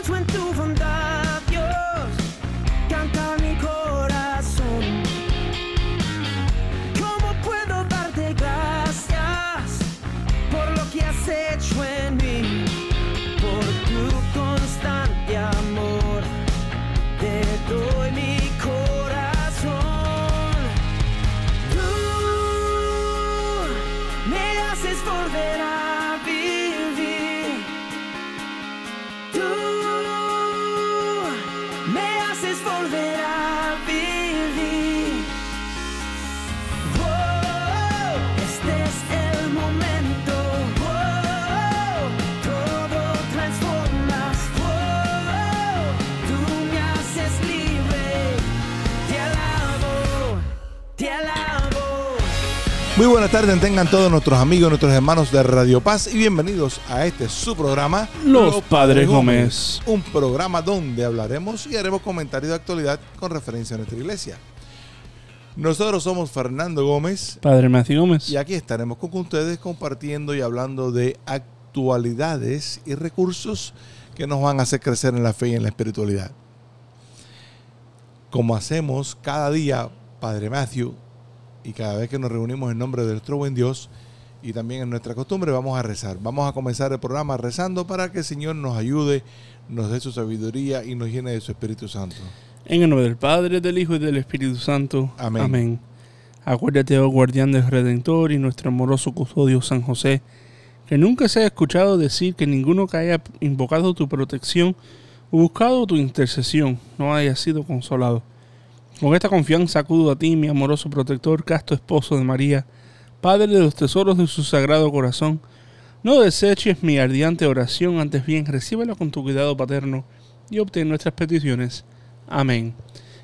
pienso en tu bondad, Dios, buenas tardes, tengan todos nuestros amigos, nuestros hermanos de Radio Paz y bienvenidos a este su programa Los Padres Gómez. Un programa donde hablaremos y haremos comentarios de actualidad con referencia a nuestra iglesia. Nosotros somos Fernando Gómez Padre Matthew Gómez. y aquí estaremos con ustedes compartiendo y hablando de actualidades y recursos que nos van a hacer crecer en la fe y en la espiritualidad. Como hacemos cada día, Padre Matthew, y cada vez que nos reunimos en nombre de nuestro buen Dios, y también en nuestra costumbre, vamos a rezar. Vamos a comenzar el programa rezando para que el Señor nos ayude, nos dé su sabiduría y nos llene de su Espíritu Santo. En el nombre del Padre, del Hijo y del Espíritu Santo. Amén. Acuérdate, oh guardián del Redentor y nuestro amoroso custodio San José, que nunca se ha escuchado decir que ninguno que haya invocado tu protección o buscado tu intercesión no haya sido consolado. Con esta confianza acudo a ti, mi amoroso protector, casto esposo de María, Padre de los tesoros de su sagrado corazón. No deseches mi ardiente oración, antes bien recíbela con tu cuidado paterno y obtén nuestras peticiones. Amén.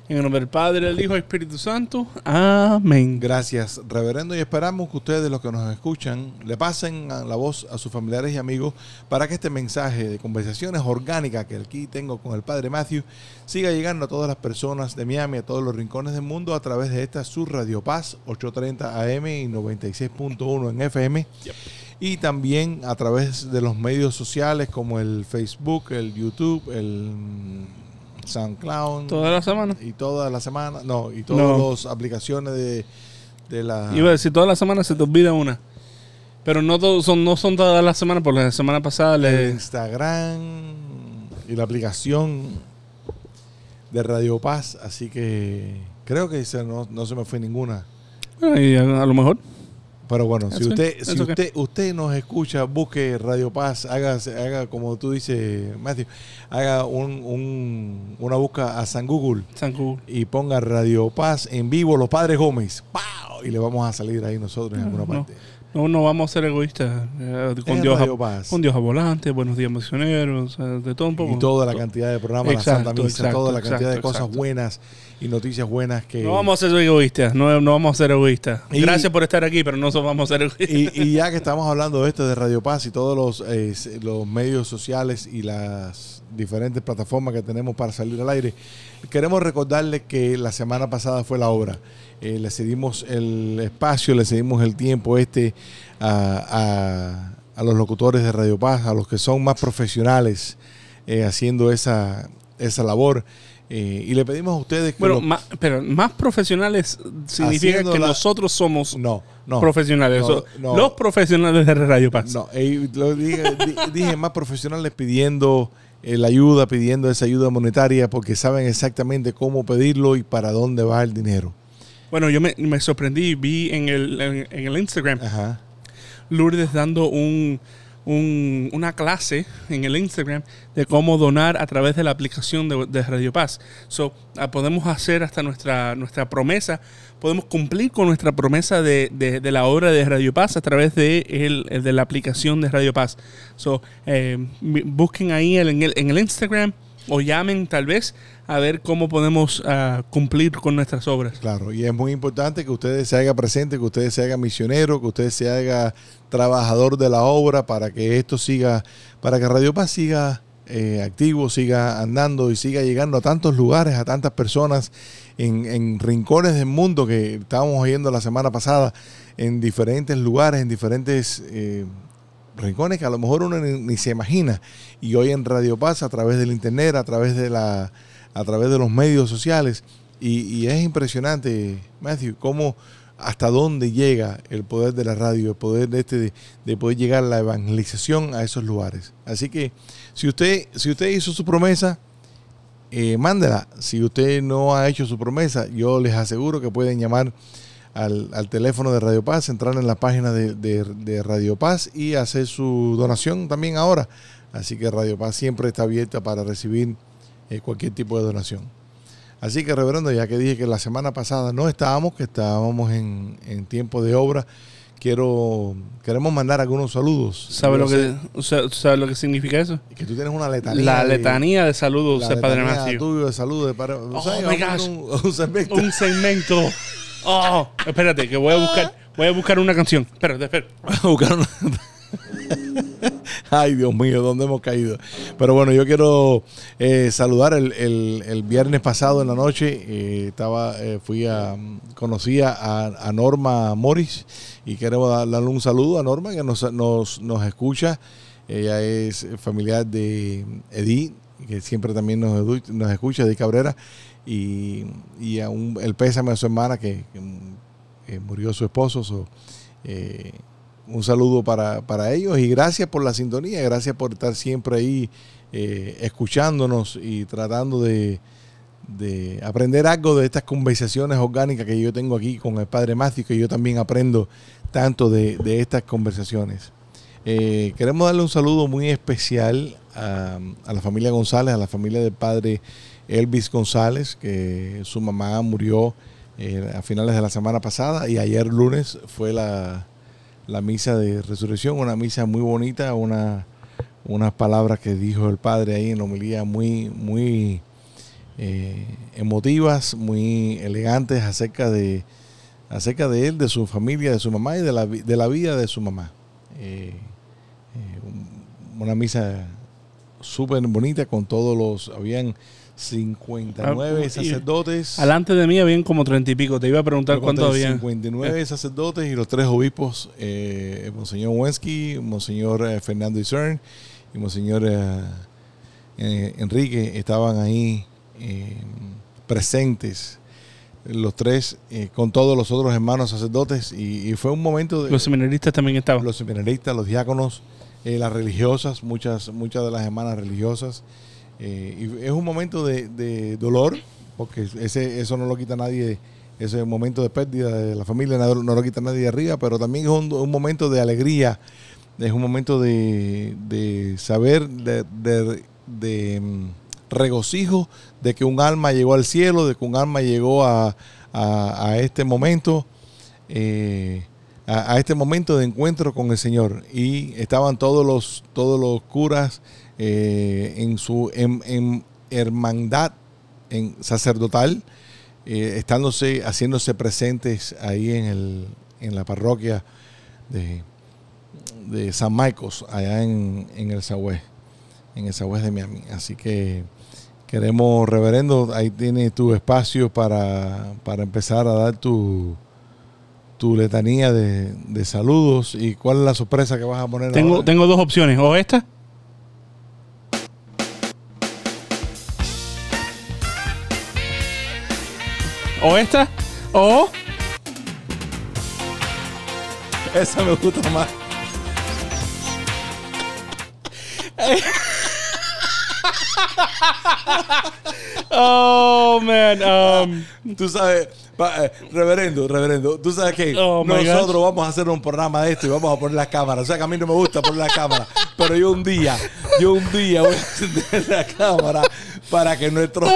En el nombre del Padre, del Hijo y del Espíritu Santo. Amén. Gracias, reverendo, y esperamos que ustedes, los que nos escuchan, le pasen la voz a sus familiares y amigos para que este mensaje de conversaciones orgánicas que aquí tengo con el Padre Matthew siga llegando a todas las personas de Miami, a todos los rincones del mundo, a través de esta su Radio Paz 830 AM y 96.1 en FM. Y también a través de los medios sociales como el Facebook, el YouTube, el SoundCloud. Toda la semana. Y toda la semana, no, y todas No. las aplicaciones de, de la... Iba a decir, toda la semana se te olvida una. Pero no, todo- son, no son todas las semanas, porque la semana pasada le... Instagram y la aplicación de Radio Paz, así que creo que se- no, no se me fue ninguna. Bueno, y a, a lo mejor. Pero bueno, si usted, si usted, usted nos escucha, busque Radio Paz, haga, haga como tú dices, Matthew, haga un, un- una busca a San Google San Google. y ponga Radio Paz en vivo, Los Padres Gómez, ¡Pau! y le vamos a salir ahí nosotros en alguna no. parte. No, no vamos a ser egoístas. eh, con, Dios a, Paz. con Dios a volante, buenos días misioneros, eh, de todo un poco. y toda la cantidad de programas, la Exacto, Santa Misa, exacto, toda la cantidad de cosas buenas y noticias buenas que... No vamos a ser egoístas, no, no vamos a ser egoístas. Y- Gracias por estar aquí, pero no vamos a ser egoístas. y, y ya que estamos hablando de esto de Radio Paz y todos los, eh, los medios sociales y las diferentes plataformas que tenemos para salir al aire, queremos recordarles que la semana pasada fue la obra. Eh, le cedimos el espacio, le cedimos el tiempo este a, a- a los locutores de Radio Paz, a los que son más profesionales eh, haciendo esa, esa labor. Eh, y le pedimos a ustedes que Bueno, lo- más, pero más profesionales significa que la- nosotros somos no, no, profesionales. no, so- no. Los profesionales de Radio Paz. No, lo dije, di- dije más profesionales pidiendo la ayuda, pidiendo esa ayuda monetaria porque saben exactamente cómo pedirlo y para dónde va el dinero. Bueno, yo me, me sorprendí, vi en el, en, en el Instagram Ajá. Lourdes dando un, un- una clase en el Instagram de cómo donar a través de la aplicación de, de Radio Paz. So, ah, podemos hacer hasta nuestra, nuestra promesa, podemos cumplir con nuestra promesa de, de- de la obra de Radio Paz a través de, el, de la aplicación de Radio Paz. So, eh, busquen ahí en el, en el Instagram o llamen tal vez a ver cómo podemos ah, cumplir con nuestras obras. Claro, y es muy importante que ustedes se haga presente, que ustedes se haga misionero, que ustedes se haga trabajador de la obra para que esto siga, para que Radio Paz siga eh, activo, siga andando y siga llegando a tantos lugares, a tantas personas en, en rincones del mundo que estábamos oyendo la semana pasada, en diferentes lugares, en diferentes eh, rincones que a lo mejor uno ni, se imagina. Y hoy en Radio Paz, a través del internet, a través de la, a través de los medios sociales, y, es impresionante, Matthew, cómo hasta dónde llega el poder de la radio, el poder de este de, de poder llegar la evangelización a esos lugares. Así que si usted, si usted hizo su promesa, eh, mándela. Si usted no ha hecho su promesa, yo les aseguro que pueden llamar al, al teléfono de Radio Paz, entrar en la página de, de- de Radio Paz y hacer su donación también ahora. Así que Radio Paz siempre está abierta para recibir eh, cualquier tipo de donación. Así que, reverendo, ya que dije que la semana pasada no estábamos, que estábamos en, en tiempo de obra, quiero queremos mandar algunos saludos. ¿Sabe lo, que, sa- ¿Sabe lo que significa eso? que tú tienes una letanía. La letanía de saludos la de Padre tuyo de salud de padre. gosh. Un, un segmento. Un segmento. Oh, espérate, que voy a buscar, voy a buscar una canción. Espérate, espérate. buscar una- Ay, Dios mío, ¿dónde hemos caído? Pero bueno, yo quiero eh, saludar el, el- el viernes pasado en la noche. eh, estaba, eh, fui a, conocí a, a Norma Morris y queremos dar- darle un saludo a Norma que nos, nos, nos escucha. Ella es familiar de Edith, que siempre también nos, nos escucha, Edith Cabrera. Y, y a un- el pésame a su hermana que, eh, murió su esposo. so, eh, un saludo para, para ellos y gracias por la sintonía, gracias por estar siempre ahí eh, escuchándonos y tratando de, de aprender algo de estas conversaciones orgánicas que yo tengo aquí con el Padre Matthew, que yo también aprendo tanto de, de estas conversaciones. Eh, queremos darle un saludo muy especial a, a la familia González, a la familia del Padre Elvis González, que su mamá murió eh, a finales de la semana pasada y ayer lunes fue la, la misa de resurrección, una misa muy bonita, una, unas palabras que dijo el padre ahí en la homilía muy, muy eh, emotivas, muy elegantes acerca de, acerca de él, de su familia, de su mamá y de la, de la vida de su mamá. Eh, un- una misa súper bonita con todos los, habían 59 Ah, sacerdotes. Alante de mí habían como treinta y pico. Te iba a preguntar Yo cuánto conté había. 59 sacerdotes y los tres obispos, eh, Monseñor Wensky, Monseñor eh, Fernando Isern y Monseñor eh, eh, Enrique estaban ahí eh, presentes, los tres, eh, con todos los otros hermanos sacerdotes y, y fue un momento de Los seminaristas también estaban. los seminaristas, los diáconos, eh, las religiosas, muchas, muchas de las hermanas religiosas. Eh, y es un momento de, de dolor, porque ese, eso no lo quita nadie, ese momento de pérdida de la familia no, no lo quita nadie de arriba, pero también es un, un momento de alegría, es un momento de, de saber, de, de- mm, regocijo de que un alma llegó al cielo, de que un alma llegó a, a- a este momento. eh, a, a este momento de encuentro con el Señor y estaban todos los todos los curas eh, en su en, en hermandad en sacerdotal eh, estándose haciéndose presentes ahí en el en la parroquia de, de San Marcos allá en, en el Sagüez en el Sagüez de Miami así que queremos reverendo ahí tiene tu espacio para, para empezar a dar tu tu letanía de, de saludos y cuál es la sorpresa que vas a poner Tengo, ahora? tengo dos opciones. O esta. O esta. O. Esa me gusta más. Oh, man. Um, Tú sabes, eh, reverendo, reverendo, tú sabes que Oh, nosotros vamos a hacer un programa de esto y vamos a poner la cámara. O sea que a mí no me gusta poner la cámara, pero yo un día, yo un día voy a encender la cámara para que nuestros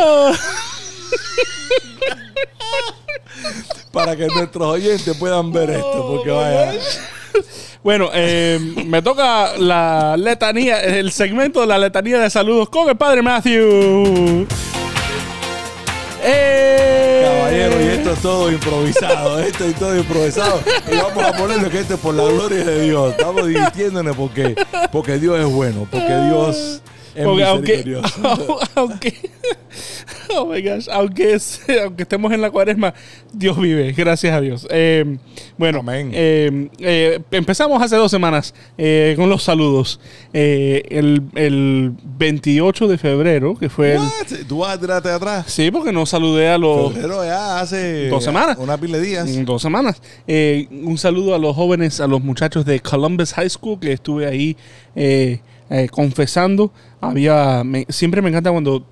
para que nuestros oyentes puedan ver esto, porque vaya. bueno, eh, me toca la letanía, el segmento de la letanía de saludos con el padre Matthew. ¡Eh! Caballero, y esto es todo improvisado, esto es todo improvisado. Y vamos a ponerle que esto es por la gloria de Dios. Estamos divirtiéndonos porque, porque Dios es bueno, porque Dios Porque aunque, aunque, Oh my gosh, aunque, aunque estemos en la cuaresma, Dios vive, gracias a Dios. Eh, bueno, Amén. eh, eh, empezamos hace dos semanas con los saludos. El, el 28 de febrero, que fue el... ¿Tú vas tirarte atrás? Sí, porque no saludé a los... Febrero ya hace... Dos semanas. Una pila de días. En dos semanas. Un saludo a los jóvenes, a los muchachos de Columbus High School que estuve ahí eh, eh, confesando. Había, siempre me encanta cuando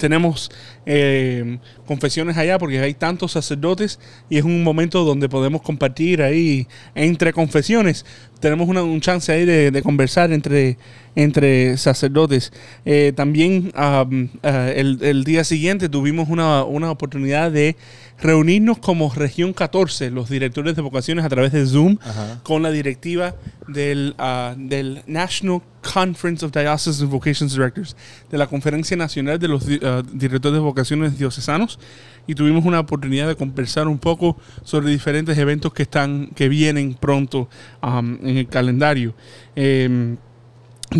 tenemos eh, confesiones allá porque hay tantos sacerdotes y es un momento donde podemos compartir ahí entre confesiones. Tenemos una- un chance ahí de, conversar entre, entre sacerdotes. Eh, también am, ah, el, el día siguiente tuvimos una, una oportunidad de reunirnos como región 14, los directores de vocaciones a través de Zoom Ajá. con la directiva del, ah, del National Conference of Diocesan Vocations Directors, de la Conferencia Nacional de los ah, Directores de Vocaciones Diocesanos, y tuvimos una oportunidad de conversar un poco sobre diferentes eventos que están que vienen pronto en el calendario. Em,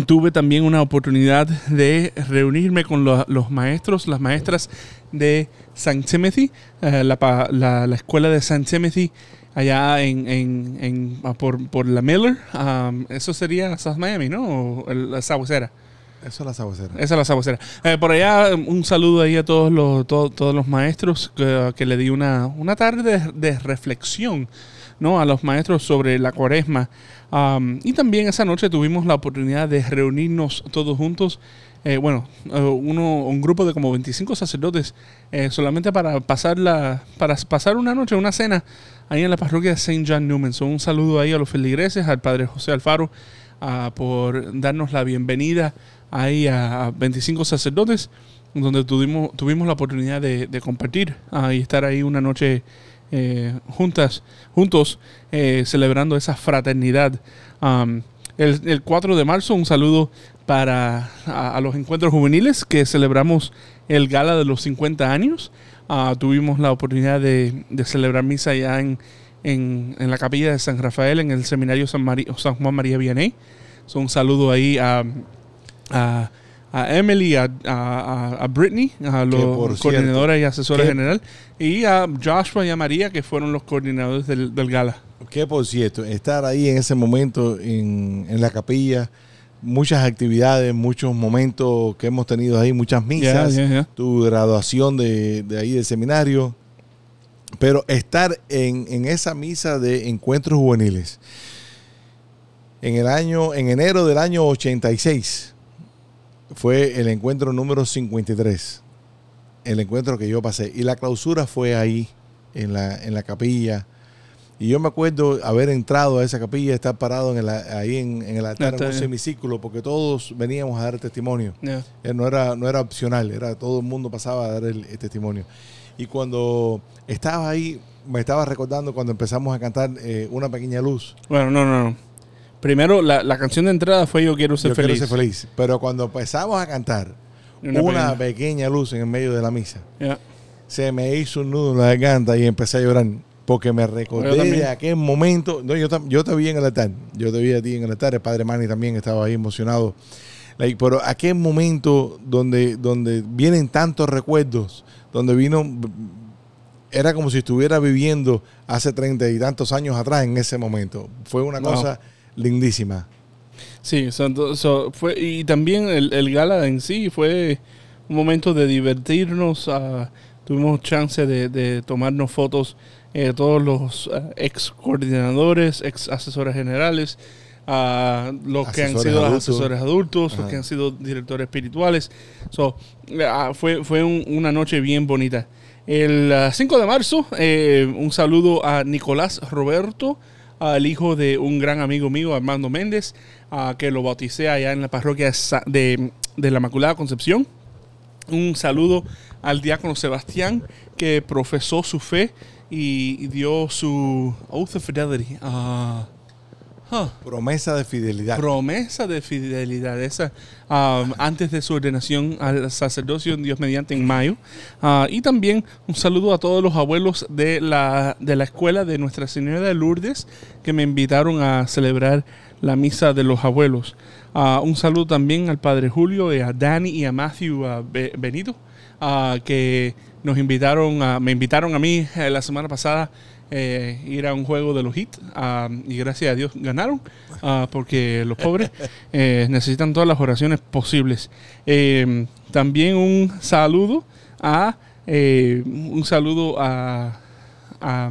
tuve también una oportunidad de reunirme con lo- los maestros, las maestras de St. Timothy, eh, la, la- la escuela de St. Timothy, allá en, en- en- ah, por, por la Miller. Um, eso sería South Miami, ¿no? O el- la Sabuesera. Eso es la sabuesera. Esa es la Sabuesera. Eh, por allá, un saludo ahí a todos los, to- todos los maestros que, que le di una, una tarde de, de reflexión ¿no? a los maestros sobre la cuaresma. Um, y también esa noche tuvimos la oportunidad de reunirnos todos juntos. eh, bueno, eh, uno, un grupo de como 25 sacerdotes eh, solamente para pasar, la, para pasar una noche, una cena ahí en la parroquia de St. John Newman. So, un saludo ahí a los feligreses, al padre José Alfaro, ah, por darnos la bienvenida ahí a, a 25 sacerdotes, donde tuvimos, tuvimos la oportunidad de, compartir ah, y estar ahí una noche eh, juntas, juntos eh, celebrando esa fraternidad. El, el 4 de marzo, un saludo para a, los encuentros juveniles que celebramos el gala de los 50 años. Ah, tuvimos la oportunidad de, celebrar misa allá en, en, la capilla de San Rafael, en el seminario San, Mari- San Juan María Vianney. So, un saludo ahí a, a Emily, a, a, a- Brittany, a los cierto, coordinadora y asesora que- general, y a Joshua y a María, que fueron los coordinadores del, del gala. Que por cierto, estar ahí en ese momento en, en la capilla, muchas actividades, muchos momentos que hemos tenido ahí, muchas misas, tu graduación de, de ahí del seminario, pero estar en, en esa misa de encuentros juveniles en el año, en enero del año 86, fue el encuentro número 53, el encuentro que yo pasé, y la clausura fue ahí, en la, en la capilla. Y yo me acuerdo haber entrado a esa capilla, estar parado en el, ahí en, en el altar, en Está un semicírculo, porque todos veníamos a dar testimonio. Eh, No era, no era opcional, era todo el mundo pasaba a dar el, el testimonio. Y cuando estaba ahí, me estaba recordando cuando empezamos a cantar eh, Una pequeña luz. Bueno, no, no, no. Primero, la, la canción de entrada fue Yo quiero ser Yo feliz. quiero ser feliz. Pero cuando empezamos a cantar Una Una, pequeña- luz en el medio de la misa, se me hizo un nudo en la garganta y empecé a llorar. Porque me recordé también. de aquel momento. No, yo, yo te vi en el altar. Yo te vi a ti en el altar. El padre Manny también estaba ahí emocionado. Like, pero aquel momento donde, donde vienen tantos recuerdos, donde vino. Era como si estuviera viviendo hace treinta y tantos años atrás en ese momento. Fue una Wow. cosa lindísima. Sí, so, ento- so, fue, y también el, el gala en sí fue un momento de divertirnos. ah, tuvimos chance de, de tomarnos fotos, eh, todos los ah, ex coordinadores, ex asesores generales, ah, los que han sido los adultos. asesores adultos, los Ajá. que han sido directores espirituales. So, fue fue un- una noche bien bonita. El ah, 5 de marzo, eh, un saludo a Nicolás Roberto, al hijo de un gran amigo mío, Armando Méndez, ah, que lo bauticé allá en la parroquia de de, la Inmaculada Concepción. Un saludo al diácono Sebastián, que profesó su fe y, dio su oath of fidelity. ah, huh. Promesa de fidelidad. Promesa de fidelidad, esa um, antes de su ordenación al sacerdocio en Dios mediante en mayo. Ah, y también un saludo a todos los abuelos de la, de la escuela de Nuestra Señora de Lourdes que me invitaron a celebrar la misa de los abuelos. Ah, un saludo también al padre Julio, y a Dani y a Matthew ah, Be- Benito, que nos invitaron, a, me invitaron a mí eh, la semana pasada eh, ir a un juego de los Heat ah, y gracias a Dios ganaron ah, porque los pobres eh, necesitan todas las oraciones posibles. Eh, también un saludo a eh, un saludo a, a,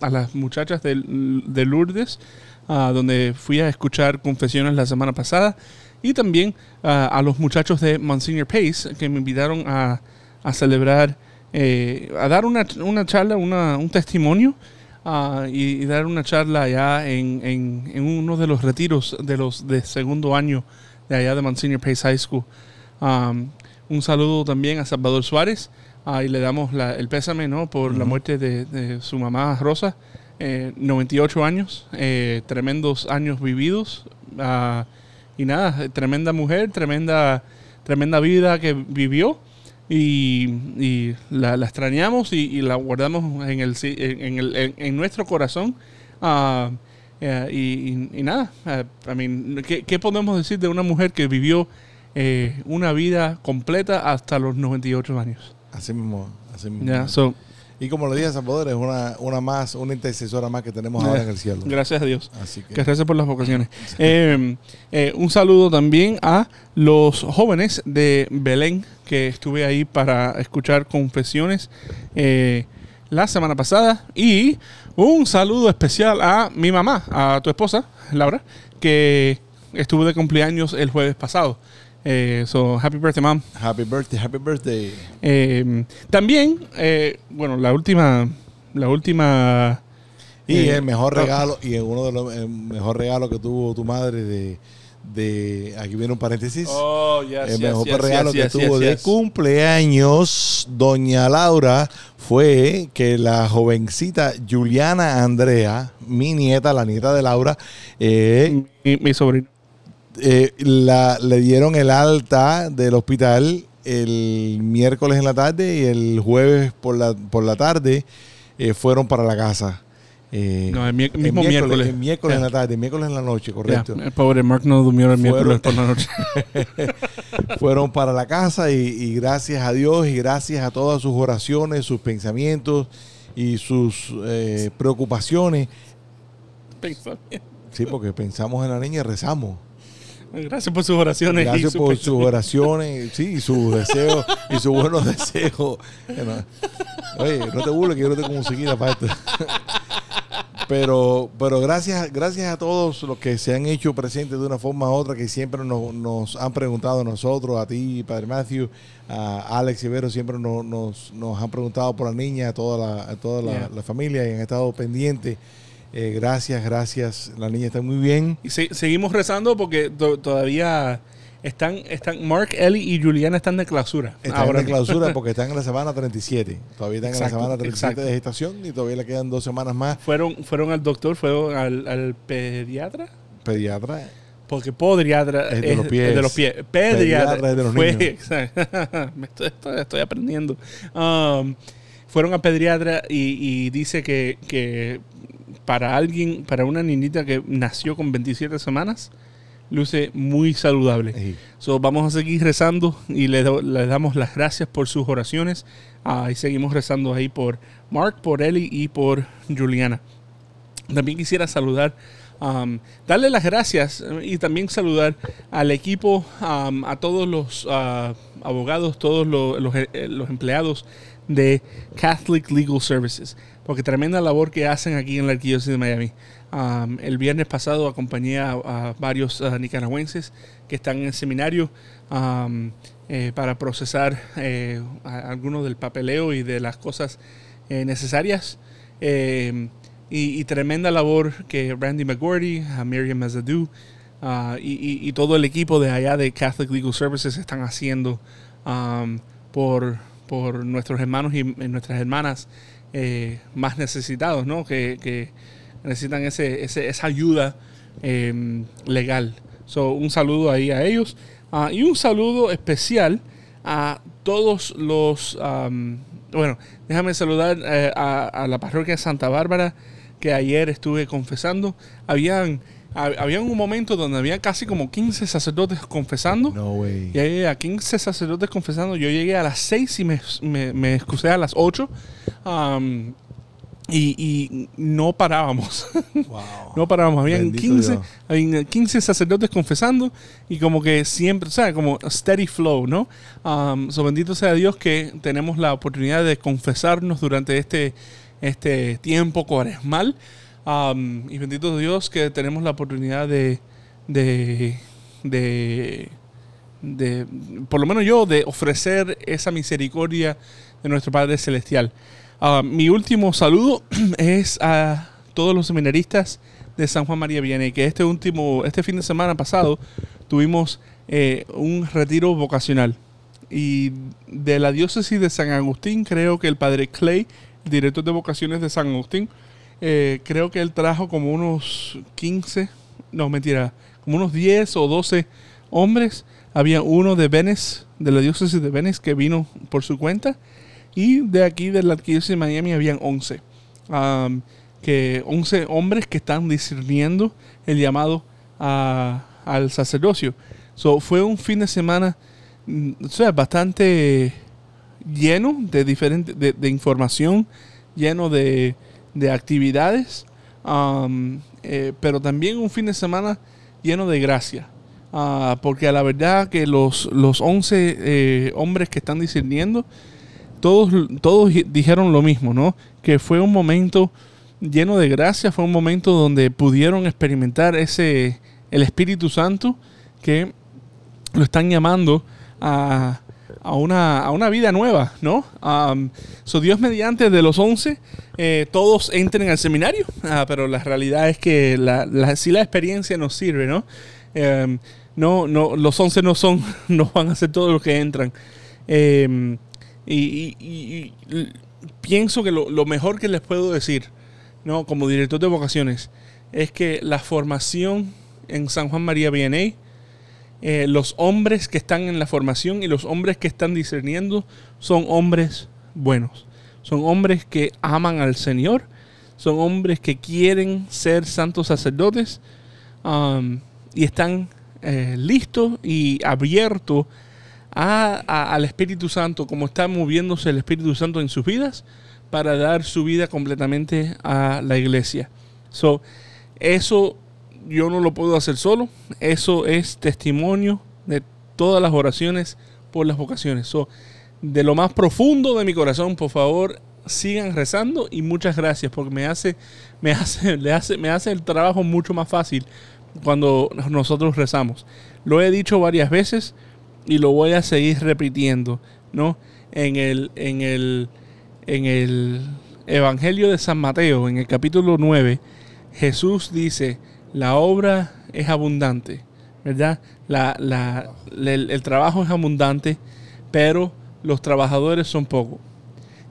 a las muchachas de, de Lourdes, ah, donde fui a escuchar confesiones la semana pasada, y también ah, a los muchachos de Monsignor Pace, que me invitaron a, a celebrar, eh, a dar una, una charla, una- un testimonio, ah, y, y dar una charla allá en, en- en uno de los retiros de los de segundo año de allá de Monsignor Pace High School. Um, un saludo también a Salvador Suárez ah, y le damos la- el pésame ¿no? por la muerte de, de su mamá Rosa. Eh, 98 años, eh, tremendos años vividos. ah, y nada, tremenda mujer, tremenda, tremenda vida que vivió. Y, y la, la extrañamos y, y la guardamos en, el, en, el- en- en nuestro corazón. Eh, y, y- nada, eh, I mean, ¿qué, qué podemos decir de una mujer que vivió eh, una vida completa hasta los 98 años? Así mismo. Así mismo. Ya, so, Y como le dije a Salvador, es una, una más, una intercesora más que tenemos ahora en el cielo. gracias a Dios. Así que, Que gracias por las vocaciones. Eh, eh, un saludo también a los jóvenes de Belén que estuve ahí para escuchar confesiones eh, la semana pasada. Y un saludo especial a mi mamá, a tu esposa, Laura, que estuvo de cumpleaños el jueves pasado. Eh, so, happy birthday, mom. happy birthday, happy birthday. Eh, también, eh, bueno, la última, la última. Y eh, el mejor ah, regalo, y uno de los mejor regalo que tuvo tu madre de, de aquí viene un paréntesis. Oh, yes, el mejor yes, regalo yes, que yes, tuvo yes, de yes. cumpleaños, doña Laura, fue que la jovencita Juliana Andrea, mi nieta, la nieta de Laura, eh, Mi, mi sobrino. Eh, la, le dieron el alta del hospital el miércoles en la tarde y el jueves por la, por la tarde eh, fueron para la casa. Eh, No, el, mi- mismo miércoles. El miércoles en la tarde, el miércoles en la noche, correcto. El pobre Mark no durmió el Fueron- miércoles por la noche. Fueron para la casa y, y gracias a Dios y gracias a todas sus oraciones, sus pensamientos y sus eh, preocupaciones. Sí, porque pensamos en la niña y rezamos. Gracias por sus oraciones. y Gracias su por sus oraciones, sí, y sus deseos y sus buenos deseos. Bueno, oye, no te burles que yo no tengo musiquita para esto. Pero, pero gracias, gracias a todos los que se han hecho presentes de una forma u otra, que siempre nos, nos han preguntado a nosotros, a ti, Padre Matthew, a Alex Ibero, siempre nos, nos, nos han preguntado por la niña, a toda la, a toda la, Yeah. la familia y han estado pendientes. Eh, gracias, gracias. La niña está muy bien. Y se- seguimos rezando porque to- todavía están, están Mark, Ellie y Juliana están de clausura. Están Ahora en clausura porque están en la semana 37. Todavía están Exacto, en la semana 37 exacto. de gestación y todavía le quedan dos semanas más. fueron, fueron al doctor, fueron al, al pediatra. Pediatra. Porque podriatra Es de los pies. es de los pies. Pediatra Pediatra es de los fue- niños. Me estoy, estoy- estoy aprendiendo. Um, fueron a pediatra y, y dice que, que para alguien, para una niñita que nació con 27 semanas, luce muy saludable. Sí. So, vamos a seguir rezando y le, do- le damos las gracias por sus oraciones. Ah, y seguimos rezando ahí por Mark, por Ellie y por Juliana. También quisiera saludar, um, darle las gracias eh, y también saludar al equipo, um, a todos los ah, abogados, todos los, eh, los empleados de Catholic Legal Services, porque tremenda labor que hacen aquí en la Arquidiócesis de Miami. El viernes pasado acompañé a, varios ah, nicaragüenses que están en seminario eh, para procesar eh, algunos del papeleo y de las cosas eh, necesarias. Eh, y, tremenda labor que Randy McGordy, a Miriam Mazadou ah, y, todo el equipo de allá de Catholic Legal Services están haciendo por, nuestros hermanos y nuestras hermanas eh, más necesitados, ¿no? Que, necesitan ese, ese- esa ayuda eh, legal. So, un saludo ahí a ellos Ah, y un saludo especial a todos los... am, bueno, déjame saludar eh, a, a la parroquia Santa Bárbara que ayer estuve confesando. Habían hab- había un momento donde había casi como 15 sacerdotes confesando. No, güey. Y ahí a 15 sacerdotes confesando. Yo llegué a las 6 y me, me, me excusé a las 8. Am, y, y no parábamos. Wow. no parábamos. Habían Bendito 15, Dios. habían 15 sacerdotes confesando. Y como que siempre, o sea, como steady flow, ¿no? Am, so bendito sea Dios que tenemos la oportunidad de confesarnos durante este, este tiempo cuaresmal. Am, y bendito Dios que tenemos la oportunidad de, de, de, por lo menos yo, de ofrecer esa misericordia de nuestro Padre Celestial. Mi último saludo es a todos los seminaristas de San Juan María Vianney, que este último, este fin de semana pasado tuvimos eh, un retiro vocacional. Y de la diócesis de San Agustín, creo que el padre Clay, director de vocaciones de San Agustín, eh, creo que él trajo como unos 15, no mentira, como unos 10 o 12 hombres. Había uno de Venice, de la diócesis de Venice, que vino por su cuenta. Y de aquí, de la arquidiócesis de Miami, habían 11. Am, que 11 hombres que están discerniendo el llamado a- al sacerdocio. So, fue un fin de semana mm, bastante lleno de diferente de información, lleno de, de actividades, am, eh, pero también un fin de semana lleno de gracia. Ah, porque a la verdad que los, los 11 eh, hombres que están discerniendo, todos, todos dijeron lo mismo, ¿no? Que fue un momento lleno de gracia, fue un momento donde pudieron experimentar ese, el Espíritu Santo que lo están llamando a, a una, a una vida nueva, ¿no? Um, so Dios mediante de los 11, eh, todos entren al seminario, Ah, pero la realidad es que la, la, sí la experiencia nos sirve, ¿no? Em, no, no, los 11 no son, no van a ser todos los que entran. Em, y pienso que lo, lo mejor que les puedo decir, ¿no? Como director de vocaciones, es que la formación en San Juan María Vianney, eh, los hombres que están en la formación y los hombres que están discerniendo son hombres buenos. Son hombres que aman al Señor. Son hombres que quieren ser santos sacerdotes. um, y están eh, listos y abiertos a- al Espíritu Santo, como está moviéndose el Espíritu Santo en sus vidas, para dar su vida completamente a la iglesia. So, eso yo no lo puedo hacer solo. Eso es testimonio de todas las oraciones por las vocaciones. So, de lo más profundo de mi corazón, por favor, sigan rezando y muchas gracias porque me hace, me hace, le hace, me hace el trabajo mucho más fácil cuando nosotros rezamos. Lo he dicho varias veces y lo voy a seguir repitiendo, ¿no? En el, en el, en el Evangelio de San Mateo, en el capítulo 9, Jesús dice, la obra es abundante, ¿verdad? La, la- el, trabajo es abundante, pero los trabajadores son pocos.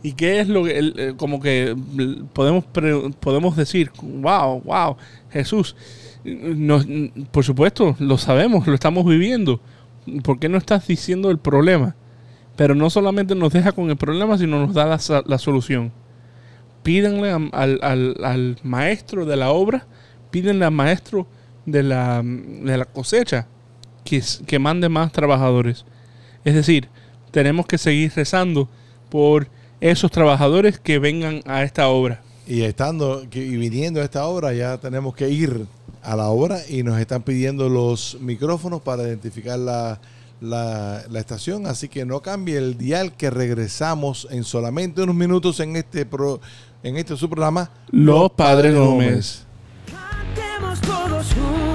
¿Y qué es lo que, el- el- como que podemos, podemos decir, wow, wow, Jesús, por supuesto, lo sabemos, lo estamos viviendo. ¿Por qué no estás diciendo el problema? Pero no solamente nos deja con el problema, sino nos da la, la solución. Pídanle al, al- al maestro de la obra, pídenle al maestro de la, de la cosecha que, que mande más trabajadores. Es decir, tenemos que seguir rezando por esos trabajadores que vengan a esta obra. Y estando y viniendo a esta obra, ya tenemos que ir a la obra y nos están pidiendo los micrófonos para identificar la, la- la estación. Así que no cambie el dial que regresamos en solamente unos minutos en este pro, en este su programa. Los Padres Gómez. Todos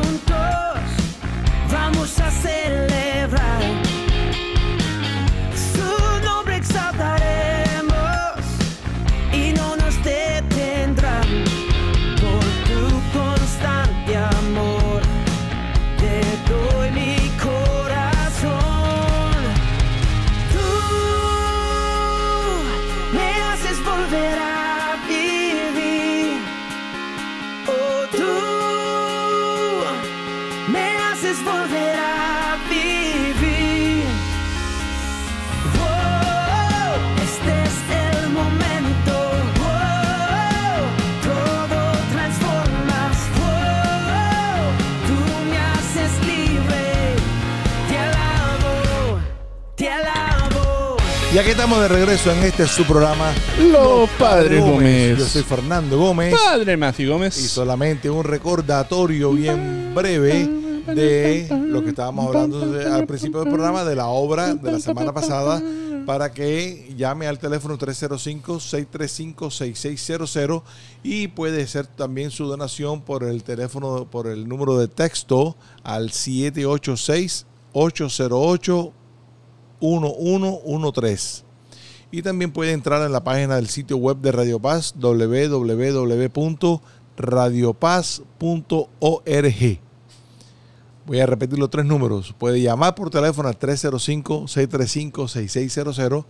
Y aquí estamos de regreso en este su programa Los Padres Gómez. Yo soy Fernando Gómez Padre Matthew Gómez. y solamente un recordatorio bien breve de lo que estábamos hablando de- al principio del programa de la obra de la semana pasada para que llame al teléfono 305-635-6600 y puede hacer también su donación por el teléfono, por el número de texto al 786-808-1113. Y también puede entrar en la página del sitio web de Radio Paz, www.radiopaz.org. Voy a repetir los tres números. Puede llamar por teléfono al 305-635-6600.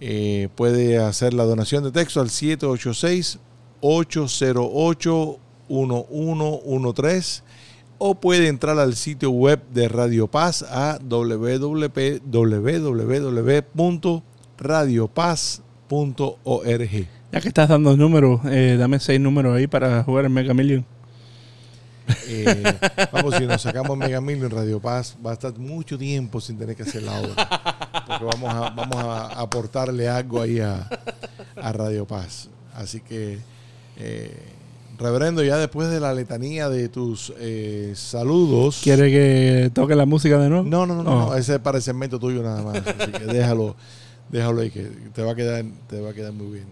Eh, puede hacer la donación de texto al 786-808-1113. O puede entrar al sitio web de Radio Paz a www.radiopaz.org. Ya que estás dando números, eh, dame seis números ahí para jugar en Mega Million. Eh, vamos, si nos sacamos Mega Million Radio Paz, va a estar mucho tiempo sin tener que hacer la obra. Porque vamos a, vamos a aportarle algo ahí a, a Radio Paz. Así que, eh, Reverendo, ya después de la letanía de tus eh, saludos. ¿Quiere que toque la música de nuevo? No, no, no, no, Oh. ese es para el segmento tuyo nada más. Así que déjalo, déjalo ahí, que te va a quedar, te va a quedar muy bien.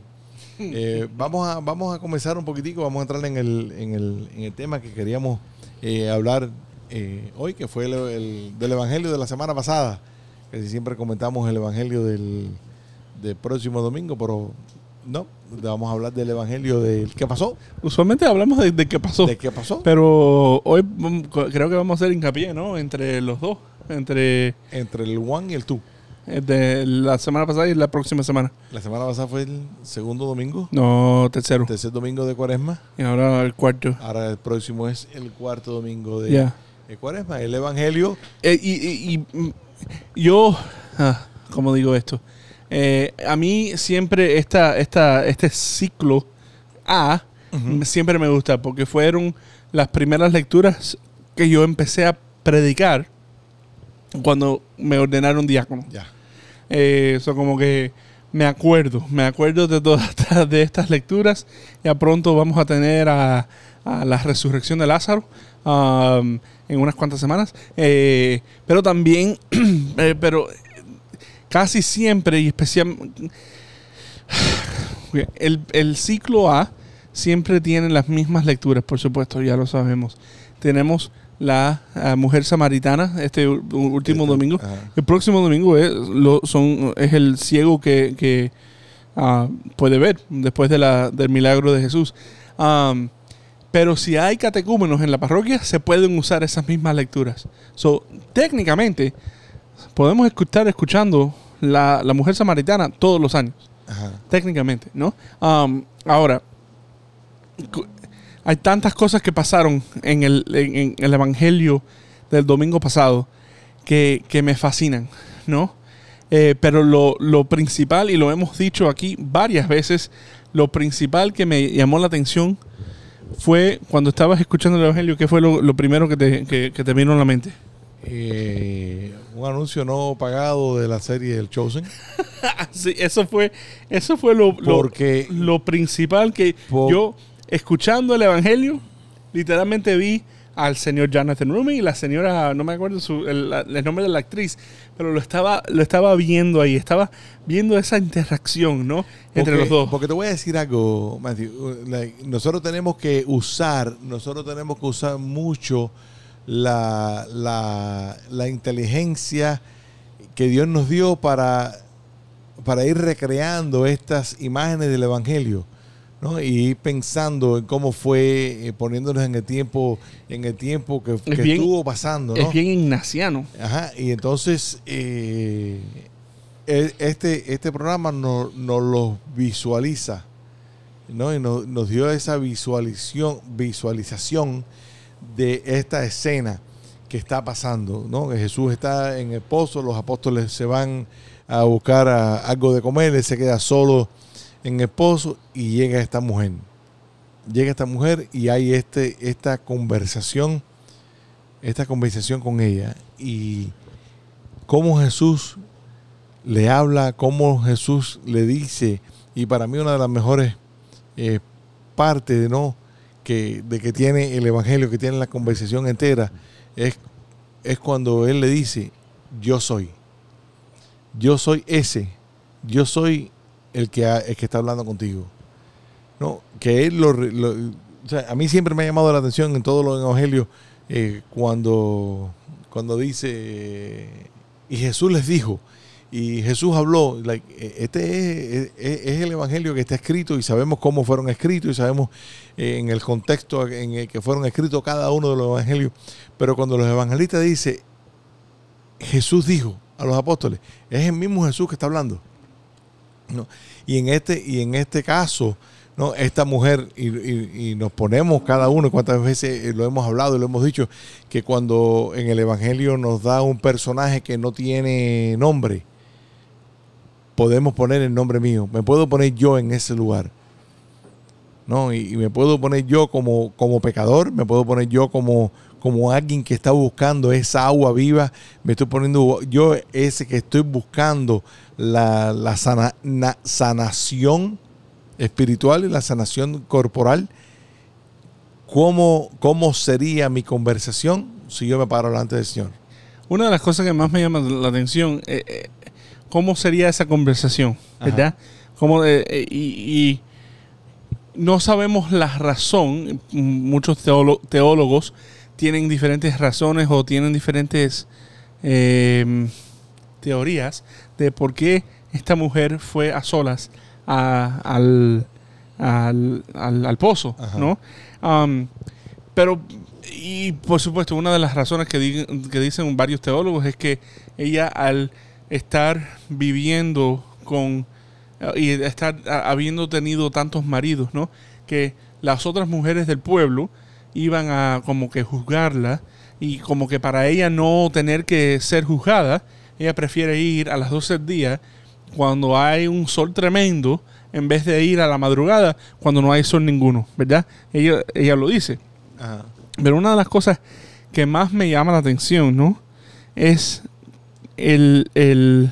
Eh, vamos, a, vamos a comenzar un poquitico, vamos a entrar en el, en el, en el tema que queríamos eh, hablar eh, hoy, que fue el, el- del Evangelio de la semana pasada. Que siempre comentamos el Evangelio del, del próximo domingo, pero no, vamos a hablar del Evangelio del qué pasó, Usualmente hablamos de, de qué pasó. de qué pasó Pero hoy creo que vamos a hacer hincapié, ¿no? Entre los dos. Entre entre el one y el two. eh, de la semana pasada y la próxima semana. La semana pasada fue el segundo domingo, No, tercero. tercer domingo de Cuaresma. Y ahora el cuarto. Ahora el próximo es el cuarto domingo de, Cuaresma, el Evangelio. Eh, y, y- y, mm, yo, ah, ¿cómo digo esto? Eh, a mí siempre esta, esta, este ciclo A siempre me gusta porque fueron las primeras lecturas que yo empecé a predicar cuando me ordenaron diácono. Ya. Eh, Eso como que me acuerdo, me acuerdo de todas estas, de estas lecturas. Ya pronto vamos a tener a, a la resurrección de Lázaro um, en unas cuantas semanas. Eh, pero también, eh, pero casi siempre y especial el, el ciclo A siempre tiene las mismas lecturas, por supuesto, ya lo sabemos. Tenemos la ah, mujer samaritana este último Este, domingo. ajá. El próximo domingo es, lo- son, es el ciego que, que, ah, puede ver después de la, del milagro de Jesús. Pero si hay catecúmenos en la parroquia, se pueden usar esas mismas lecturas. So, técnicamente, podemos estar escuchando la, la mujer samaritana todos los años Ajá. técnicamente, ¿no? Ahora, hay tantas cosas que pasaron en el, en- en el Evangelio del domingo pasado que, que me fascinan, ¿no? Eh, pero lo, lo principal, y lo hemos dicho aquí varias veces, lo principal que me llamó la atención fue cuando estabas escuchando el Evangelio, ¿qué fue lo, lo primero que te, que- que te vino a la mente? Eh, un anuncio no pagado de la serie El Chosen. Sí, eso fue, eso fue lo, lo- Porque- lo principal que Por- yo, escuchando el Evangelio, literalmente vi al señor Jonathan Rumi y la señora, no me acuerdo su- el, nombre de la actriz, pero lo estaba, lo estaba viendo ahí, estaba viendo esa interacción, ¿no? Entre Porque- los dos. Porque te voy a decir algo, Matthew. Like, nosotros tenemos que usar, nosotros tenemos que usar mucho la, la, la inteligencia que Dios nos dio para, para ir recreando estas imágenes del Evangelio. ¿no? Y pensando en cómo fue, eh, poniéndonos en el tiempo, en el tiempo que, que bien- estuvo pasando. ¿no? Es bien ignaciano. Ajá, y entonces eh, e- este, este programa nos no lo visualiza, ¿no? Y nos dio esa visualización, visualización de esta escena que está pasando, ¿no? Que Jesús está en el pozo, los apóstoles se van a buscar a- algo de comer, él se queda solo en el pozo y llega esta mujer. Llega esta mujer y hay este, esta conversación esta conversación con ella y cómo Jesús le habla cómo Jesús le dice, y para mí una de las mejores eh, partes ¿no? Que, de que tiene el Evangelio, que tiene la conversación entera, es, es cuando Él le dice, yo soy. Yo soy ese. Yo soy el que, ha- que está hablando contigo. No, que Él lo, a mí siempre me ha llamado la atención en todos los evangelios eh, cuando, cuando dice, y Jesús les dijo, y Jesús habló, eh, este es, es- es el evangelio que está escrito y sabemos cómo fueron escritos y sabemos eh, en el contexto en el que fueron escritos cada uno de los evangelios, pero cuando los evangelistas dicen, Jesús dijo a los apóstoles, es el mismo Jesús que está hablando. Y en este, y en este caso, ¿no? esta mujer, y, y- y nos ponemos cada uno, cuántas veces eh, lo hemos hablado y lo hemos dicho, que cuando en el Evangelio nos da un personaje que no tiene nombre, podemos poner el nombre mío. Me puedo poner yo en ese lugar. ¿no? Y, me puedo poner yo como, como pecador, me puedo poner yo como, como alguien que está buscando esa agua viva, me estoy poniendo yo ese que estoy buscando la, la sana- na- sanación espiritual y la sanación corporal. ¿Cómo, ¿Cómo sería mi conversación si yo me paro delante del Señor? Una de las cosas que más me llama la atención, eh, eh, ¿cómo sería esa conversación? ¿Verdad? Cómo, eh, eh, y, y no sabemos la razón. Muchos teólo- teólogos tienen diferentes razones o tienen diferentes eh, teorías de por qué esta mujer fue a solas a- al, al, al- al pozo, Ajá. ¿no? Um, pero, y por supuesto, una de las razones que, di- que dicen varios teólogos es que ella al estar viviendo con y estar habiendo tenido tantos maridos, ¿no? Que las otras mujeres del pueblo iban a como que juzgarla y como que para ella no tener que ser juzgada, ella prefiere ir a las 12 del día cuando hay un sol tremendo en vez de ir a la madrugada cuando no hay sol ninguno, ¿verdad? Ella, ella lo dice. Pero una de las cosas que más me llama la atención, ¿no? Es el, el-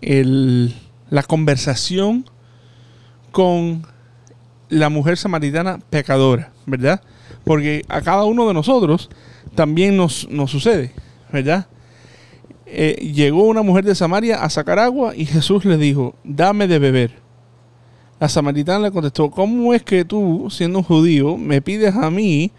el- la conversación con la mujer samaritana pecadora, ¿verdad? Porque a cada uno de nosotros también nos, nos sucede, ¿verdad? Eh, llegó una mujer de Samaria a sacar agua y Jesús le dijo, dame de beber. La samaritana le contestó, ¿cómo es que tú, siendo un judío, me pides a mí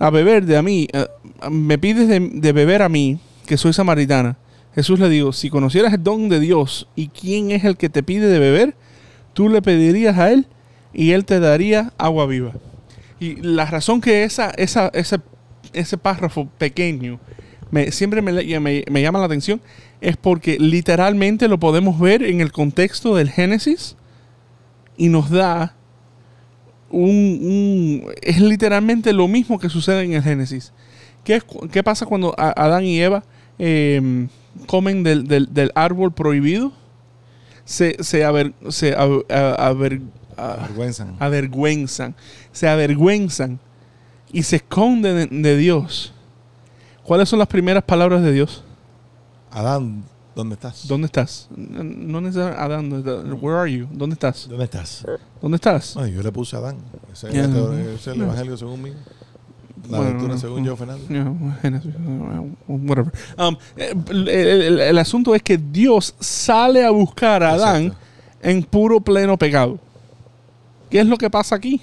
a beber de a mí, eh, me pides de, de beber a mí, que soy samaritana? Jesús le dijo, si conocieras el don de Dios y quién es el que te pide de beber, tú le pedirías a él y él te daría agua viva. Y la razón que esa, esa, ese, ese párrafo pequeño me, siempre me, me- me llama la atención es porque literalmente lo podemos ver en el contexto del Génesis y nos da un, es literalmente lo mismo que sucede en el Génesis. ¿Qué, qué pasa cuando Adán y Eva eh, comen del, del- del árbol prohibido? Se, se, aver- se aver- avergüenzan, se avergüenzan y se esconden de, de Dios. ¿Cuáles son las primeras palabras de Dios? Adán, ¿dónde estás? ¿Dónde estás? No necesariamente Adán, where are you? ¿Dónde estás? ¿Dónde estás? ¿Dónde estás? Ay, yo le puse Adán. Ese, es ese el evangelio según mí. La Bueno, según yo, Fernando. Whatever. Um, eh, el, el- el asunto es que Dios sale a buscar a Adán Exacto. en puro pleno pecado. ¿Qué es lo que pasa aquí?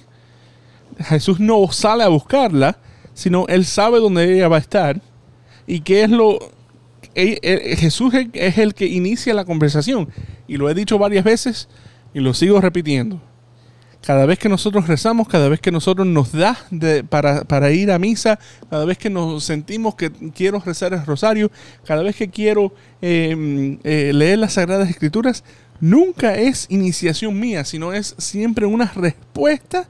Jesús no sale a buscarla, sino él sabe dónde ella va a estar. ¿Y qué es lo...? él- él- Jesús es- es el que inicia la conversación. Y lo he dicho varias veces y lo sigo repitiendo. Cada vez que nosotros rezamos, cada vez que nosotros nos da de- para, para ir a misa, cada vez que nos sentimos que quiero rezar el rosario, cada vez que quiero eh, eh, leer las Sagradas Escrituras, nunca es iniciación mía, sino es siempre una respuesta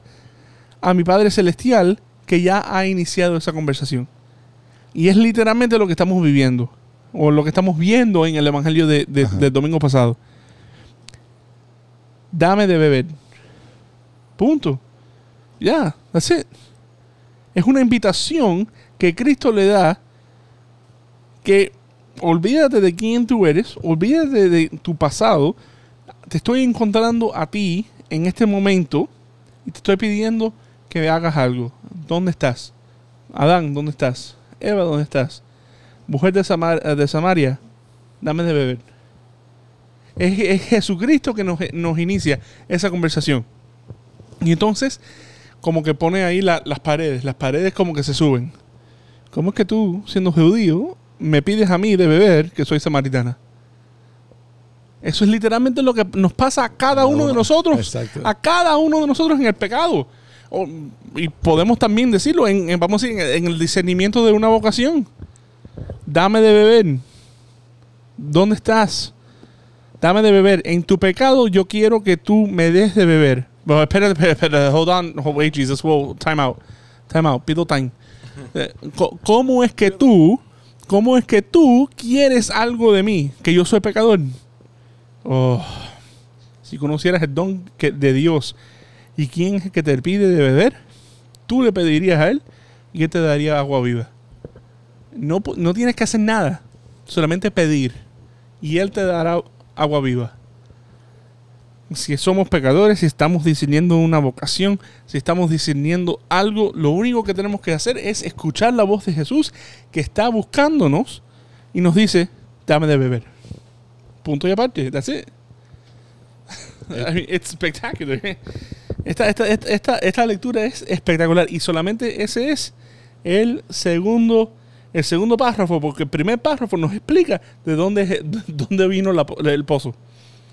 a mi Padre Celestial que ya ha iniciado esa conversación. Y es literalmente lo que estamos viviendo, o lo que estamos viendo en el Evangelio de- del domingo pasado. Dame de beber. Punto. Ya, that's it. Es una invitación que Cristo le da que olvídate de quién tú eres, olvídate de tu pasado. Te estoy encontrando a ti en este momento y te estoy pidiendo que hagas algo. ¿Dónde estás? Adán, ¿dónde estás? Eva, ¿dónde estás? Mujer de, Samar- de Samaria, dame de beber. Es, es Jesucristo que nos, nos inicia esa conversación. Y entonces, como que pone ahí la- las paredes, las paredes como que se suben. ¿Cómo es que tú, siendo judío, me pides a mí de beber que soy samaritana? Eso es literalmente lo que nos pasa a cada uno de nosotros. Exacto. A cada uno de nosotros en el pecado. O- y podemos también decirlo en, en- vamos a decir, en, en el discernimiento de una vocación. Dame de beber. ¿Dónde estás? Dame de beber. En tu pecado yo quiero que tú me des de beber. Bueno, espérate, espérate. Hold on. Hold- Wait, Jesus. Whoa, time out. Time out. Pido time. Eh, ¿Cómo es que tú, cómo es que tú quieres algo de mí? Que yo soy pecador. Oh, si conocieras el don que- de Dios y quién es el que te pide de beber, tú le pedirías a él y él te daría agua viva. No, no tienes que hacer nada, solamente pedir y él te dará agua viva. Si somos pecadores, si estamos discerniendo una vocación, si estamos discerniendo algo, lo único que tenemos que hacer es escuchar la voz de Jesús que está buscándonos y nos dice, dame de beber. Punto y aparte, that's it. I mean, it's spectacular. Esta, esta, esta, esta, lectura es espectacular y solamente ese es el segundo, el segundo párrafo, porque el primer párrafo nos explica de dónde, de dónde vino el pozo.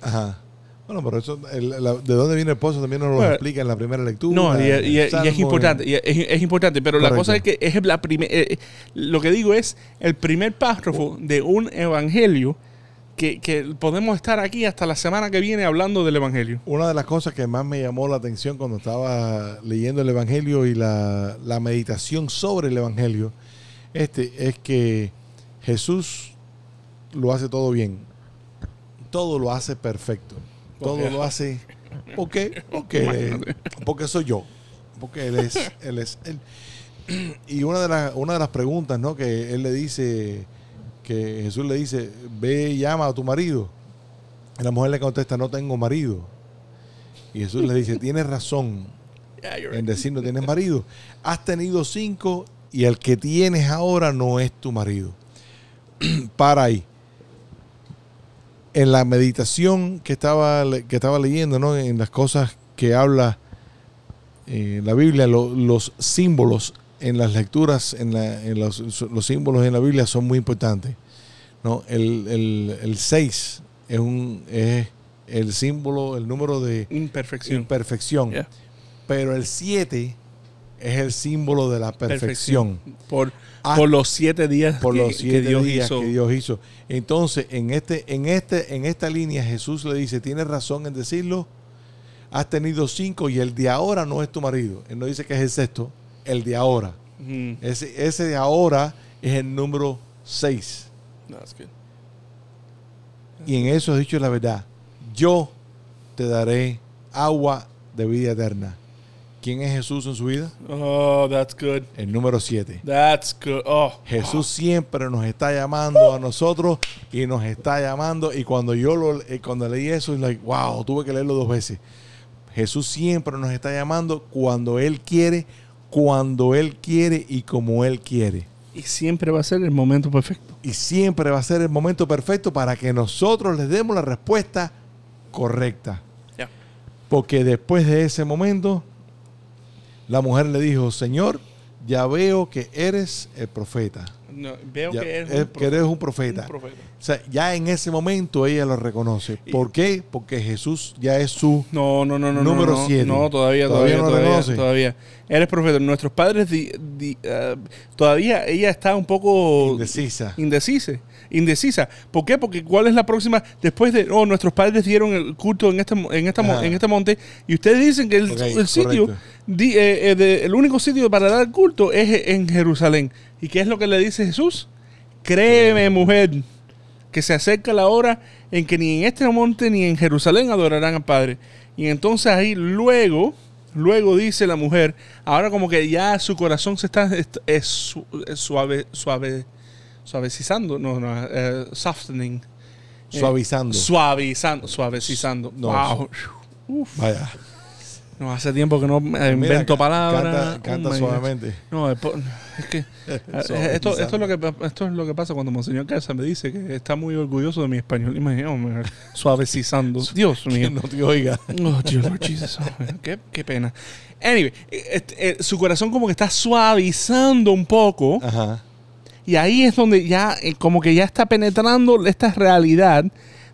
Ajá. Bueno, pero eso, el- la- de dónde viene el pozo también nos lo Bueno, explica en la primera lectura. No, y, es importante, y es, es importante, pero la cosa es que es la primer, eh, lo que digo es el primer párrafo de un evangelio que, que podemos estar aquí hasta la semana que viene hablando del evangelio. Una de las cosas que más me llamó la atención cuando estaba leyendo el Evangelio y la, la meditación sobre el Evangelio, este, es que Jesús lo hace todo bien. Todo lo hace perfecto. Todo lo hace. ¿Por qué? Porque, él- porque soy yo. Porque él es, él es él. Y una de, las una de las preguntas, ¿no? Que él le dice, que Jesús le dice, ve y llama a tu marido. Y la mujer le contesta, no tengo marido. Y Jesús le dice, tienes razón en decir no tienes marido. Has tenido cinco y el que tienes ahora no es tu marido. Para ahí. En la meditación que estaba, que estaba leyendo, ¿no? en las cosas que habla eh, la Biblia, lo- los símbolos en las lecturas, en, la- en los, los símbolos en la Biblia son muy importantes. ¿no? El 6 es, un, es el símbolo, el número de Imperfección. imperfección. Yeah. Pero el 7 es el símbolo de la perfección. Por, Ah, por los siete días Por que, los que siete Dios días hizo. que Dios hizo. Entonces, en este, en este, en esta línea, Jesús le dice, tienes razón en decirlo. Has tenido cinco y el de ahora no es tu marido. Él no dice que es el sexto, el de ahora. Mm, Ese, ese de ahora es el número 6. that's good. Y en eso has dicho la verdad. Yo te daré agua de vida eterna. ¿Quién es Jesús en su vida? Oh, that's good. El número 7. That's good. Oh, Jesús siempre nos está llamando a nosotros y nos está llamando. Y cuando yo lo, eh, cuando leí eso, like, wow, tuve que leerlo dos veces. Jesús siempre nos está llamando cuando Él quiere, cuando Él quiere y como Él quiere. y siempre va a ser el momento perfecto. Y siempre va a ser el momento perfecto para que nosotros les demos la respuesta correcta. Porque después de ese momento, la mujer le dijo, Señor, ya veo que eres el profeta. No, veo Ya, que, eres es- un que eres un profeta. un profeta. O sea, ya en ese momento ella lo reconoce. Y- ¿Por qué? Porque Jesús ya es su... No, no, no, no. Número no, no, siete. No, todavía, Todavía todavía, no todavía, reconoce. todavía. Eres profeta. Nuestros padres, di- di- ah, todavía ella está un poco Indecisa. indecisa. Indecisa. ¿Por qué? Porque ¿cuál es la próxima? Después de, oh, nuestros padres dieron el culto en este, en esta, Ajá. en este monte y ustedes dicen que el, sitio, di- eh, eh, de- el único sitio para dar culto es en Jerusalén. ¿Y qué es lo que le dice Jesús? Créeme, mujer, que se acerca la hora en que ni en este monte ni en Jerusalén adorarán al Padre. Y entonces ahí luego, luego dice la mujer, ahora como que ya su corazón se está, es suave, suave, suavecizando, no, no, eh, softening. Eh, Suavizando. Suavizando, suavecizando. No, wow. Uf, Vaya. no, hace tiempo que no Mira, invento palabras. Canta, Oh canta God. suavemente. No, es, que eh, esto, esto, es lo que esto es lo que pasa cuando Monseñor Casa me dice que está muy orgulloso de mi español. Imagínate, suavecizando. Dios Que mío. no te oiga. Oh, dear Lord Jesus. Oh, qué, qué pena. Anyway, eh, este, eh, su corazón como que está suavizando un poco. Ajá. Y ahí es donde ya, eh, como que ya está penetrando esta realidad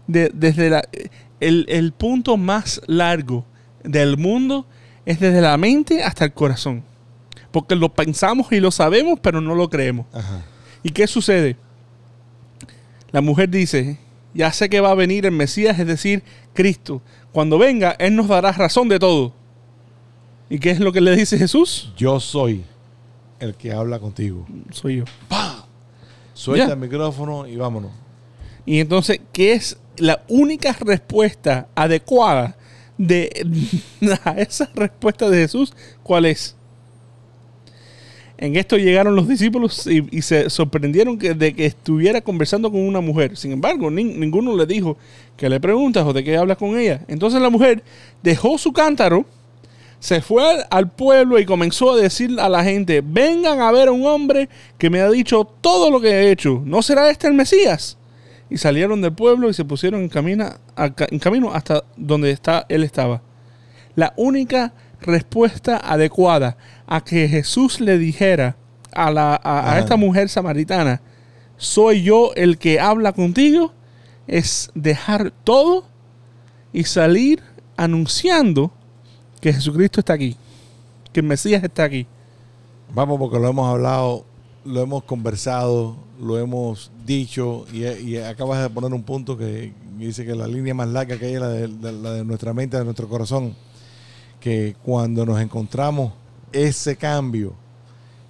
de- desde la, el, el punto más largo del mundo es desde la mente hasta el corazón. Porque lo pensamos y lo sabemos, pero no lo creemos. Ajá. ¿Y qué sucede? La mujer dice, ya sé que va a venir el Mesías, es decir, Cristo. Cuando venga, Él nos dará razón de todo. ¿Y qué es lo que le dice Jesús? Yo soy el que habla contigo. Soy yo. Suelta el micrófono y vámonos. Y entonces, ¿qué es la única respuesta adecuada de a esa respuesta de Jesús? ¿Cuál es? En esto llegaron los discípulos y, y se sorprendieron que- de que estuviera conversando con una mujer. Sin embargo, nin- ninguno le dijo que le preguntas o de qué hablas con ella. Entonces la mujer dejó su cántaro, se fue al, al pueblo y comenzó a decir a la gente, vengan a ver a un hombre que me ha dicho todo lo que he hecho. ¿No será este el Mesías? Y salieron del pueblo y se pusieron en, camina- en camino hasta donde está, él estaba. La única respuesta adecuada a que Jesús le dijera a, la, a- esta mujer samaritana, soy yo el que habla contigo, es dejar todo y salir anunciando que Jesucristo está aquí, que el Mesías está aquí. Vamos porque lo hemos hablado, lo hemos conversado, lo hemos dicho y, acabas de poner un punto que dice que la línea más larga que hay es la de, nuestra mente, de nuestro corazón. Que cuando nos encontramos ese cambio,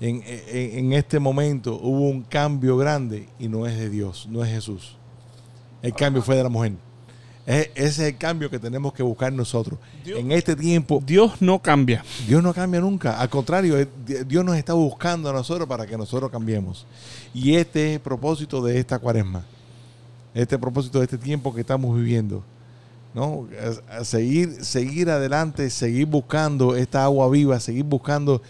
en este momento hubo un cambio grande y no es de Dios, no es Jesús. El cambio fue de la mujer. Es- ese es el cambio que tenemos que buscar nosotros. Dios- en este tiempo, Dios no cambia. Dios no cambia nunca. Al contrario, eh, Di- Dios nos está buscando a nosotros para que nosotros cambiemos. Y este es el propósito de esta cuaresma. Este propósito de este tiempo que estamos viviendo. ¿no? A- seguir, seguir adelante, seguir buscando esta agua viva, seguir buscando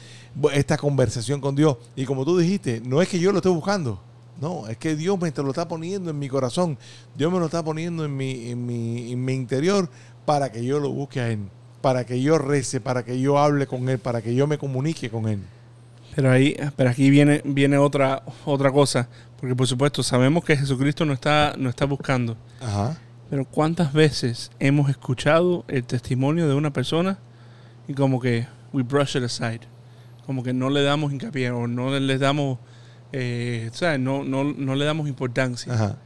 bu- esta conversación con Dios. Y como tú dijiste, no es que yo lo esté buscando. No, es que Dios me te lo está poniendo en mi corazón. Dios me lo está poniendo en mi, en mi, en mi interior para que yo lo busque a Él. Para que yo rece, para que yo hable con Él, para que yo me comunique con Él. Pero ahí, pero aquí viene, viene otra, otra cosa. Porque por supuesto sabemos que Jesucristo no está, no está buscando. Ajá. Pero ¿cuántas veces hemos escuchado el testimonio de una persona y como que we brush it aside? Como que no le damos hincapié o no le damos, eh, ¿sabes? No, no, no le damos importancia. Ajá.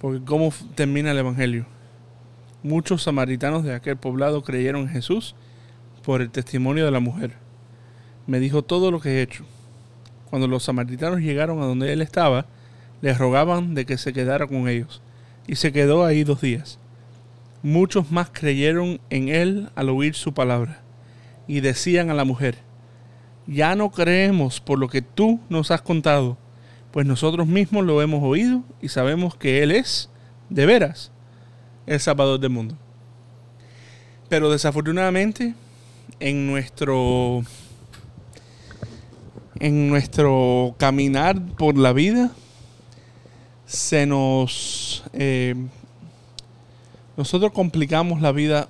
Porque ¿cómo termina el Evangelio? Muchos samaritanos de aquel poblado creyeron en Jesús por el testimonio de la mujer. Me dijo todo lo que he hecho. Cuando los samaritanos llegaron a donde él estaba, les rogaban de que se quedara con ellos. Y se quedó ahí dos días. Muchos más creyeron en él al oír su palabra. Y decían a la mujer, ya no creemos por lo que tú nos has contado, pues nosotros mismos lo hemos oído y sabemos que Él es, de veras, el Salvador del mundo. Pero desafortunadamente, en nuestro, en nuestro caminar por la vida, se nos, eh, nosotros complicamos la vida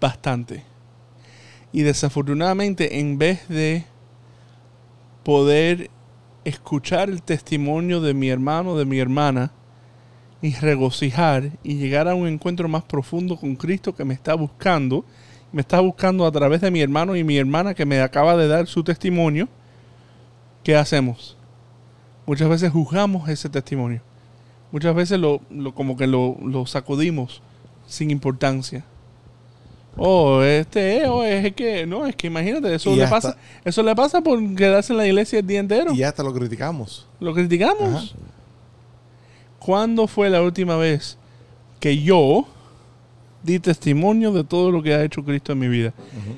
bastante. Y desafortunadamente, en vez de poder escuchar el testimonio de mi hermano, de mi hermana, y regocijar y llegar a un encuentro más profundo con Cristo que me está buscando, me está buscando a través de mi hermano y mi hermana que me acaba de dar su testimonio, ¿qué hacemos? Muchas veces juzgamos ese testimonio. Muchas veces lo, lo- como que lo, lo sacudimos sin importancia. Oh, este es, oh, es que, no, es que imagínate, eso Y le hasta- pasa, eso le pasa por quedarse en la iglesia el día entero. Y hasta lo criticamos. Lo criticamos. Ajá. ¿Cuándo fue la última vez que yo di testimonio de todo lo que ha hecho Cristo en mi vida?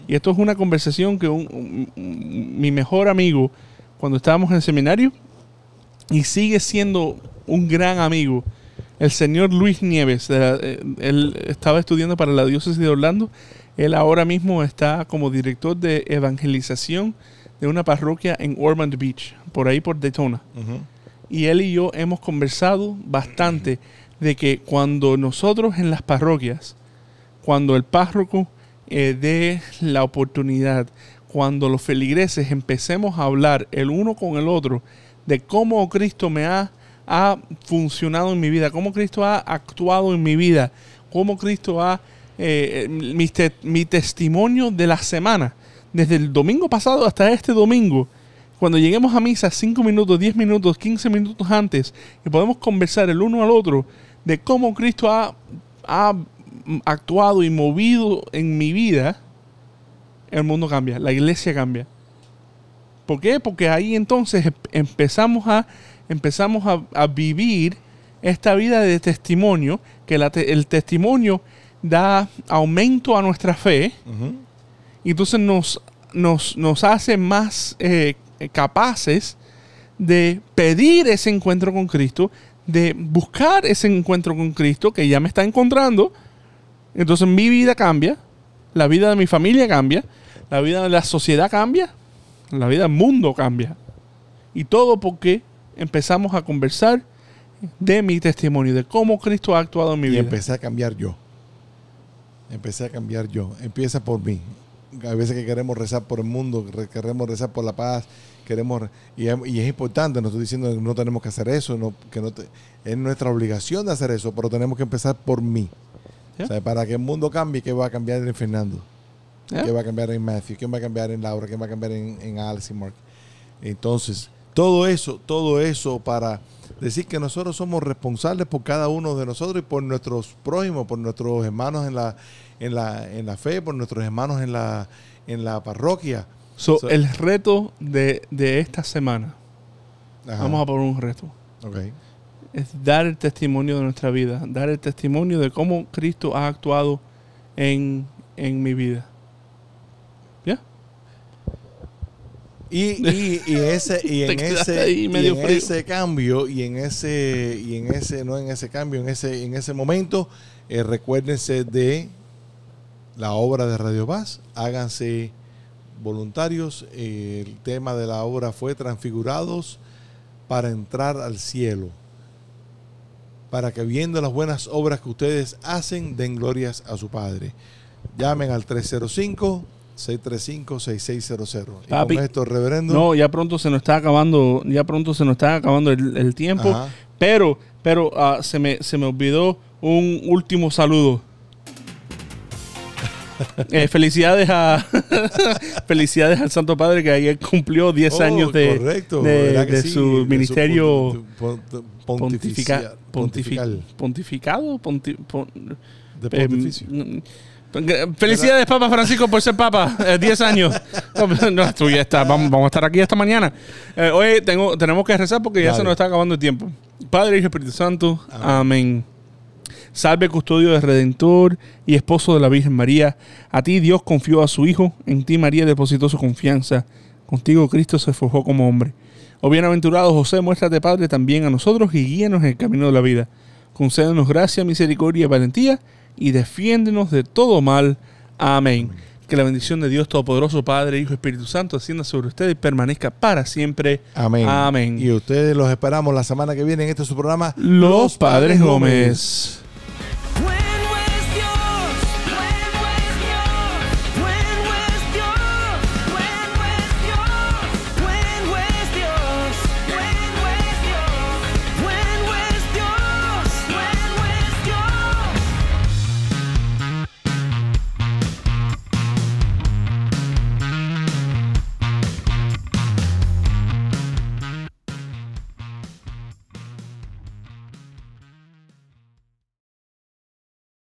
Y esto es una conversación que un- un- un- mi mejor amigo, cuando estábamos en el seminario, y sigue siendo un gran amigo. El señor Luis Nieves, de la- eh, él estaba estudiando para la diócesis de Orlando. Él ahora mismo está como director de evangelización de una parroquia en Ormond Beach, por ahí por Daytona. Y él y yo hemos conversado bastante de que cuando nosotros en las parroquias, cuando el párroco eh, dé la oportunidad, cuando los feligreses empecemos a hablar el uno con el otro de cómo Cristo me ha, ha funcionado en mi vida, cómo Cristo ha actuado en mi vida, cómo Cristo ha... eh, mi, te- mi testimonio de la semana, desde el domingo pasado hasta este domingo, cuando lleguemos a misa 5 minutos, 10 minutos, 15 minutos antes y podemos conversar el uno al otro de cómo Cristo ha, ha actuado y movido en mi vida, el mundo cambia, la iglesia cambia. ¿Por qué? Porque ahí entonces em- empezamos a, empezamos a, a vivir esta vida de testimonio, que la te- el testimonio da aumento a nuestra fe, y entonces nos, nos, nos hace más eh, capaces de pedir ese encuentro con Cristo, de buscar ese encuentro con Cristo que ya me está encontrando. Entonces mi vida cambia, la vida de mi familia cambia, la vida de la sociedad cambia, la vida del mundo cambia. Y todo porque empezamos a conversar de mi testimonio, de cómo Cristo ha actuado en mi Y vida. empecé a cambiar yo. Empecé a cambiar yo. Empieza por mí. A veces que queremos rezar por el mundo, re- queremos rezar por la paz, queremos re- y, es- y es importante, no estoy diciendo que no tenemos que hacer eso, no, que no te- es nuestra obligación de hacer eso, pero tenemos que empezar por mí. O sea, para que el mundo cambie, ¿qué va a cambiar en Fernando? ¿Qué va a cambiar en Matthew? ¿Qué va a cambiar en Laura? ¿Qué va a cambiar en, en Alice y Mark? Entonces, todo eso, todo eso para decir que nosotros somos responsables por cada uno de nosotros y por nuestros prójimos, por nuestros hermanos en la, en la, en la fe, por nuestros hermanos en la, en la parroquia. So, So- el reto de, de esta semana, Ajá. vamos a poner un reto, Ok. es dar el testimonio de nuestra vida, dar el testimonio de cómo Cristo ha actuado en, en mi vida. ¿Ya? Y, y, y ese y en ese y en ese cambio y en ese y en ese no en ese cambio en ese en ese momento eh, recuérdense de la obra de Radio Paz. Háganse voluntarios. Eh, el tema de la obra fue transfigurados para entrar al cielo para que viendo las buenas obras que ustedes hacen den glorias a su Padre. Llamen al 305 635-6600. Y Papi, con esto, reverendo. No, ya pronto se nos está acabando, ya pronto se nos está acabando el, el tiempo. Ajá. Pero, pero ah, se, me, se me olvidó un último saludo. Eh, felicidades a felicidades al Santo Padre que ayer cumplió 10 Oh, años de, correcto, de- ¿verdad que de sí? su De ministerio pontifica- pontifi- pontifical. pontificado. ponti- pon- De eh, pontificio. mm, Felicidades, Papa Francisco, por ser Papa. Eh, 10 años. No, no, tú ya está. Vamos, vamos a estar aquí esta mañana. Eh, hoy tengo, tenemos que rezar porque ya Dale. se nos está acabando el tiempo. Padre, Hijo y Espíritu Santo. Amén. Salve, custodio del Redentor y esposo de la Virgen María. A ti Dios confió a su Hijo. En ti María depositó su confianza. Contigo Cristo se forjó como hombre. Oh bienaventurado José, muéstrate Padre también a nosotros y guíenos en el camino de la vida. Concédenos gracia, misericordia y valentía y defiéndenos de todo mal. Amén. Que la bendición de Dios Todopoderoso, Padre, Hijo Espíritu Santo ascienda sobre ustedes y permanezca para siempre. Amén. Amén. Y ustedes los esperamos la semana que viene en este su programa Los Padres Gómez.